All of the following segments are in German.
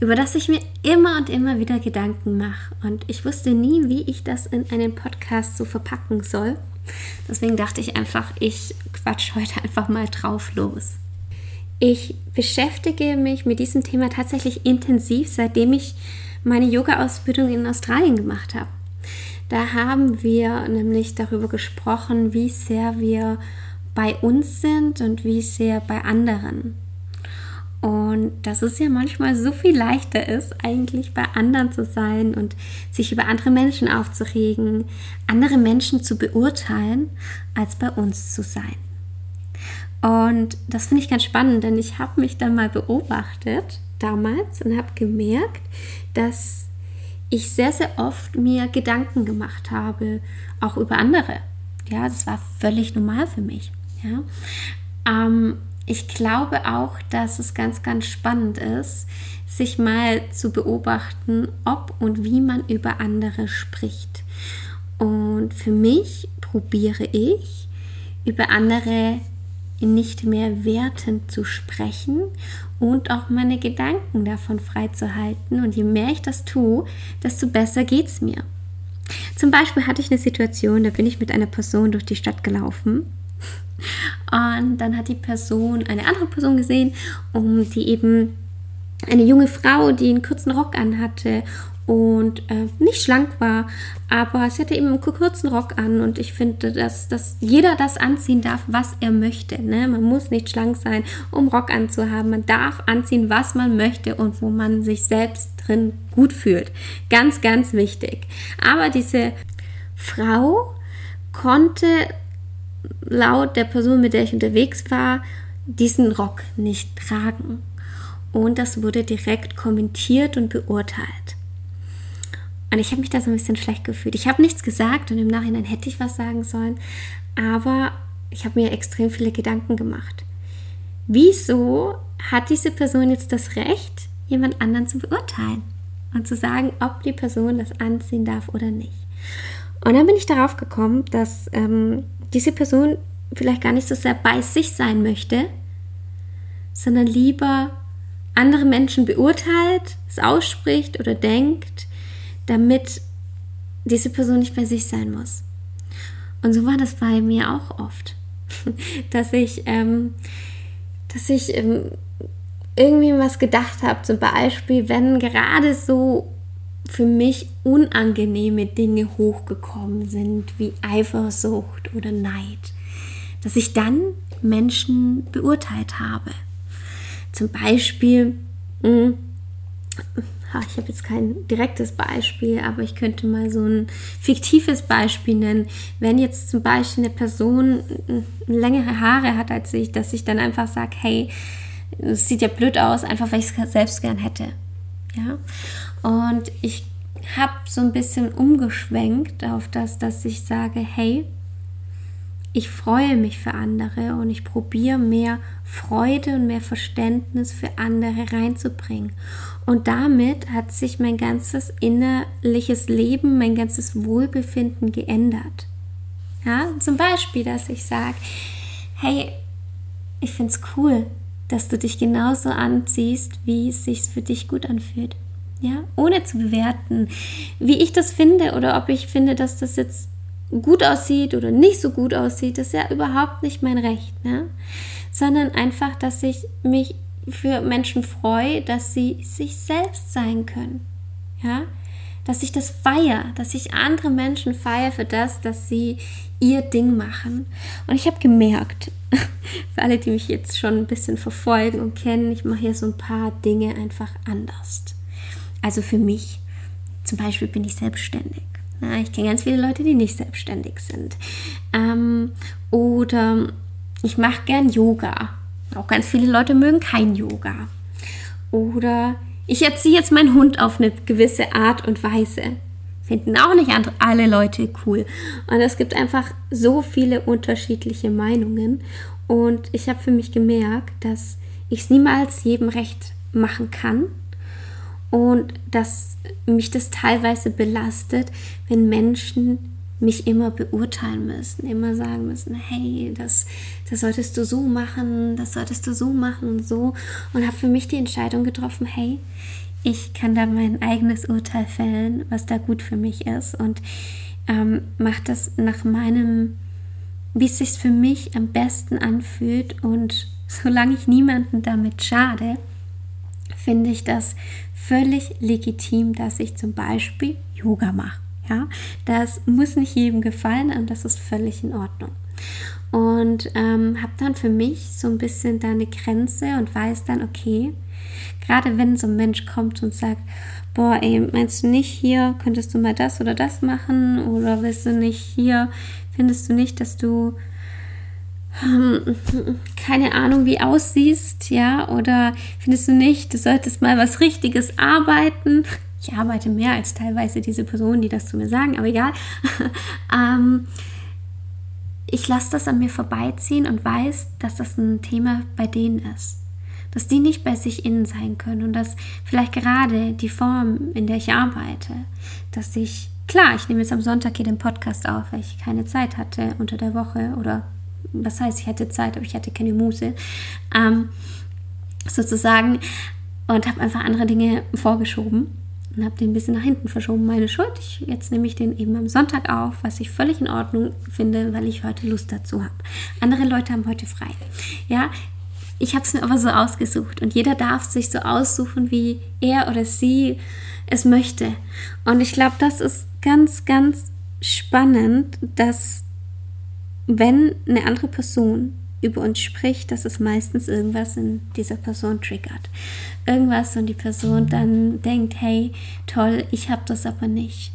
über das ich mir immer und immer wieder Gedanken mache. Und ich wusste nie, wie ich das in einen Podcast so verpacken soll. Deswegen dachte ich einfach, ich quatsch heute einfach mal drauf los. Ich beschäftige mich mit diesem Thema tatsächlich intensiv, seitdem ich meine Yoga-Ausbildung in Australien gemacht habe. Da haben wir nämlich darüber gesprochen, wie sehr wir bei uns sind und wie sehr bei anderen. Und dass es ja manchmal so viel leichter ist, eigentlich bei anderen zu sein und sich über andere Menschen aufzuregen, andere Menschen zu beurteilen, als bei uns zu sein. Und das finde ich ganz spannend, denn ich habe mich dann mal beobachtet damals und habe gemerkt, dass ich sehr, sehr oft mir Gedanken gemacht habe, auch über andere. Ja, das war völlig normal für mich. Ja. Ähm, ich glaube auch, dass es ganz, ganz spannend ist, sich mal zu beobachten, ob und wie man über andere spricht. Und für mich probiere ich, über andere nicht mehr wertend zu sprechen und auch meine Gedanken davon freizuhalten. Und je mehr ich das tue, desto besser geht es mir. Zum Beispiel hatte ich eine Situation, da bin ich mit einer Person durch die Stadt gelaufen und dann hat die Person eine andere Person gesehen, um die eben eine junge Frau, die einen kurzen Rock anhatte und äh, nicht schlank war, aber sie hatte eben einen kurzen Rock an und ich finde, dass, dass jeder das anziehen darf, was er möchte. Ne? Man muss nicht schlank sein, um Rock anzuhaben. Man darf anziehen, was man möchte und wo man sich selbst drin gut fühlt. Ganz, ganz wichtig. Aber diese Frau konnte laut der Person, mit der ich unterwegs war, diesen Rock nicht tragen. Und das wurde direkt kommentiert und beurteilt. Und ich habe mich da so ein bisschen schlecht gefühlt. Ich habe nichts gesagt und im Nachhinein hätte ich was sagen sollen, aber ich habe mir extrem viele Gedanken gemacht. Wieso hat diese Person jetzt das Recht, jemand anderen zu beurteilen und zu sagen, ob die Person das anziehen darf oder nicht? Und dann bin ich darauf gekommen, dass ähm, diese Person vielleicht gar nicht so sehr bei sich sein möchte, sondern lieber andere Menschen beurteilt, es ausspricht oder denkt, damit diese Person nicht bei sich sein muss. Und so war das bei mir auch oft, dass ich, ähm, dass ich ähm, irgendwie was gedacht habe, zum Beispiel, wenn gerade so für mich unangenehme Dinge hochgekommen sind, wie Eifersucht oder Neid, dass ich dann Menschen beurteilt habe. Zum Beispiel, hm, ich habe jetzt kein direktes Beispiel, aber ich könnte mal so ein fiktives Beispiel nennen. Wenn jetzt zum Beispiel eine Person längere Haare hat als ich, dass ich dann einfach sage, hey, es sieht ja blöd aus, einfach weil ich es selbst gern hätte. Ja. Und ich habe so ein bisschen umgeschwenkt auf das, dass ich sage, hey, ich freue mich für andere und ich probiere mehr Freude und mehr Verständnis für andere reinzubringen. Und damit hat sich mein ganzes innerliches Leben, mein ganzes Wohlbefinden geändert. Ja, zum Beispiel, dass ich sage, hey, ich finde es cool, dass du dich genauso anziehst, wie es sich für dich gut anfühlt. Ja, ohne zu bewerten, wie ich das finde oder ob ich finde, dass das jetzt gut aussieht oder nicht so gut aussieht, das ist ja überhaupt nicht mein Recht, ne? sondern einfach, dass ich mich für Menschen freue, dass sie sich selbst sein können. Ja, dass ich das feiere, dass ich andere Menschen feiere für das, dass sie ihr Ding machen. Und ich habe gemerkt, für alle, die mich jetzt schon ein bisschen verfolgen und kennen, ich mache hier so ein paar Dinge einfach anders. Also für mich, zum Beispiel bin ich selbstständig. Ich kenne ganz viele Leute, die nicht selbstständig sind. Ähm, oder ich mache gern Yoga. Auch ganz viele Leute mögen kein Yoga. Oder ich erziehe jetzt meinen Hund auf eine gewisse Art und Weise. finden auch nicht alle Leute cool. Und es gibt einfach so viele unterschiedliche Meinungen. Und ich habe für mich gemerkt, dass ich es niemals jedem recht machen kann und dass mich das teilweise belastet, wenn Menschen mich immer beurteilen müssen, immer sagen müssen, hey, das, das solltest du so machen, das solltest du so machen, so. Und habe für mich die Entscheidung getroffen, hey, ich kann da mein eigenes Urteil fällen, was da gut für mich ist und ähm, mache das nach meinem, wie es sich für mich am besten anfühlt und solange ich niemanden damit schade, finde ich das völlig legitim, dass ich zum Beispiel Yoga mache. Ja, das muss nicht jedem gefallen und das ist völlig in Ordnung. Und ähm, habe dann für mich so ein bisschen da eine Grenze und weiß dann, okay, gerade wenn so ein Mensch kommt und sagt, boah, ey, meinst du nicht hier, könntest du mal das oder das machen? Oder willst du nicht hier, findest du nicht, dass du ähm, keine Ahnung, wie aussiehst, ja? Oder findest du nicht, du solltest mal was Richtiges arbeiten? Ich arbeite mehr als teilweise diese Personen, die das zu mir sagen, aber egal. ähm, ich lasse das an mir vorbeiziehen und weiß, dass das ein Thema bei denen ist. Dass die nicht bei sich innen sein können und dass vielleicht gerade die Form, in der ich arbeite, dass ich, klar, ich nehme jetzt am Sonntag hier den Podcast auf, weil ich keine Zeit hatte unter der Woche oder was heißt, ich hatte Zeit, aber ich hatte keine Muße, ähm, sozusagen, und habe einfach andere Dinge vorgeschoben und habe den ein bisschen nach hinten verschoben. Meine Schuld. Ich, jetzt nehme ich den eben am Sonntag auf, was ich völlig in Ordnung finde, weil ich heute Lust dazu habe. Andere Leute haben heute frei. Ja, ich habe es mir aber so ausgesucht und jeder darf sich so aussuchen, wie er oder sie es möchte. Und ich glaube, das ist ganz, ganz spannend, dass wenn eine andere Person über uns spricht, dass es meistens irgendwas in dieser Person triggert. Irgendwas und die Person dann denkt, hey, toll, ich habe das aber nicht.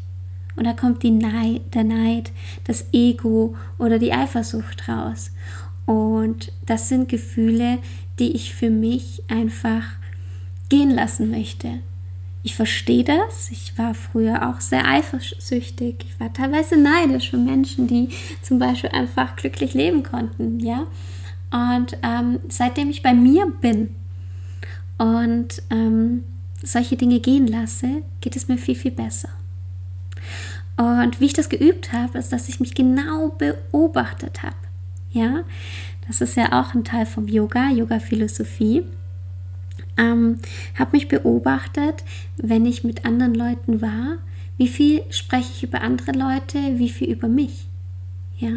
Und da kommt die Neid, der Neid, das Ego oder die Eifersucht raus. Und das sind Gefühle, die ich für mich einfach gehen lassen möchte. Ich verstehe das. Ich war früher auch sehr eifersüchtig. Ich war teilweise neidisch für Menschen, die zum Beispiel einfach glücklich leben konnten, ja. Und ähm, seitdem ich bei mir bin und ähm, solche Dinge gehen lasse, geht es mir viel, viel besser. Und wie ich das geübt habe, ist, dass ich mich genau beobachtet habe. Ja, das ist ja auch ein Teil vom Yoga, Yoga-Philosophie ähm, habe mich beobachtet, wenn ich mit anderen Leuten war, wie viel spreche ich über andere Leute, wie viel über mich. Ja,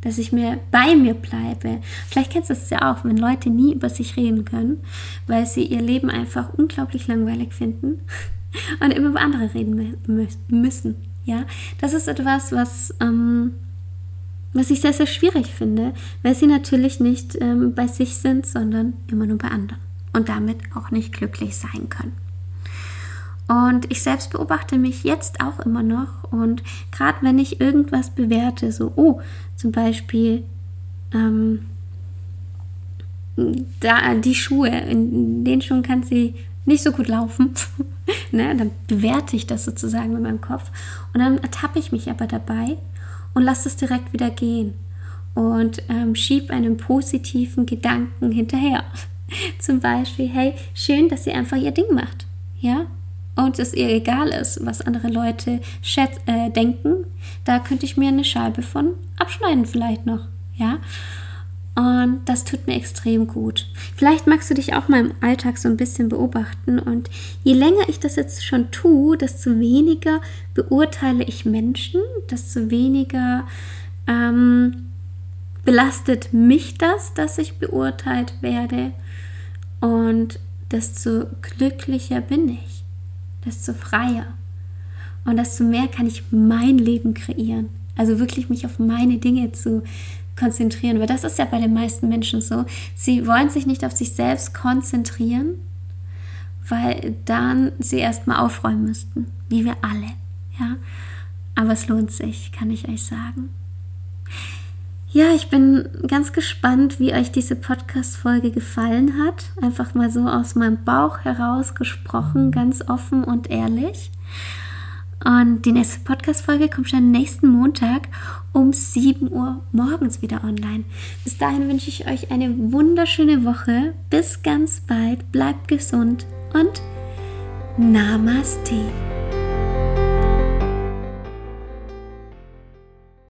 dass ich mir bei mir bleibe. Vielleicht kennst du es ja auch, wenn Leute nie über sich reden können, weil sie ihr Leben einfach unglaublich langweilig finden und immer über andere reden müssen. Ja, das ist etwas, was, ähm, was ich sehr, sehr schwierig finde, weil sie natürlich nicht ähm, bei sich sind, sondern immer nur bei anderen und damit auch nicht glücklich sein können. Und ich selbst beobachte mich jetzt auch immer noch und gerade wenn ich irgendwas bewerte, so, oh, zum Beispiel ähm, da, die Schuhe, in den Schuhen kann sie nicht so gut laufen, ne, dann bewerte ich das sozusagen mit meinem Kopf und dann ertappe ich mich aber dabei und lasse es direkt wieder gehen und ähm, schiebe einen positiven Gedanken hinterher. Zum Beispiel, hey, schön, dass sie einfach ihr Ding macht. Ja? Und es ihr egal ist, was andere Leute schätz, äh, denken. Da könnte ich mir eine Scheibe von abschneiden, vielleicht noch. Ja? Und das tut mir extrem gut. Vielleicht magst du dich auch mal im Alltag so ein bisschen beobachten. Und je länger ich das jetzt schon tue, desto weniger beurteile ich Menschen, desto weniger ähm, belastet mich das, dass ich beurteilt werde. Und desto glücklicher bin ich, desto freier. Und desto mehr kann ich mein Leben kreieren. Also wirklich mich auf meine Dinge zu konzentrieren. Weil das ist ja bei den meisten Menschen so. Sie wollen sich nicht auf sich selbst konzentrieren, weil dann sie erstmal aufräumen müssten. Wie wir alle. Ja. Aber es lohnt sich, kann ich euch sagen. Ja, ich bin ganz gespannt, wie euch diese Podcast-Folge gefallen hat. Einfach mal so aus meinem Bauch heraus gesprochen, ganz offen und ehrlich. Und die nächste Podcast-Folge kommt schon nächsten Montag um 7 Uhr morgens wieder online. Bis dahin wünsche ich euch eine wunderschöne Woche. Bis ganz bald. Bleibt gesund und Namaste.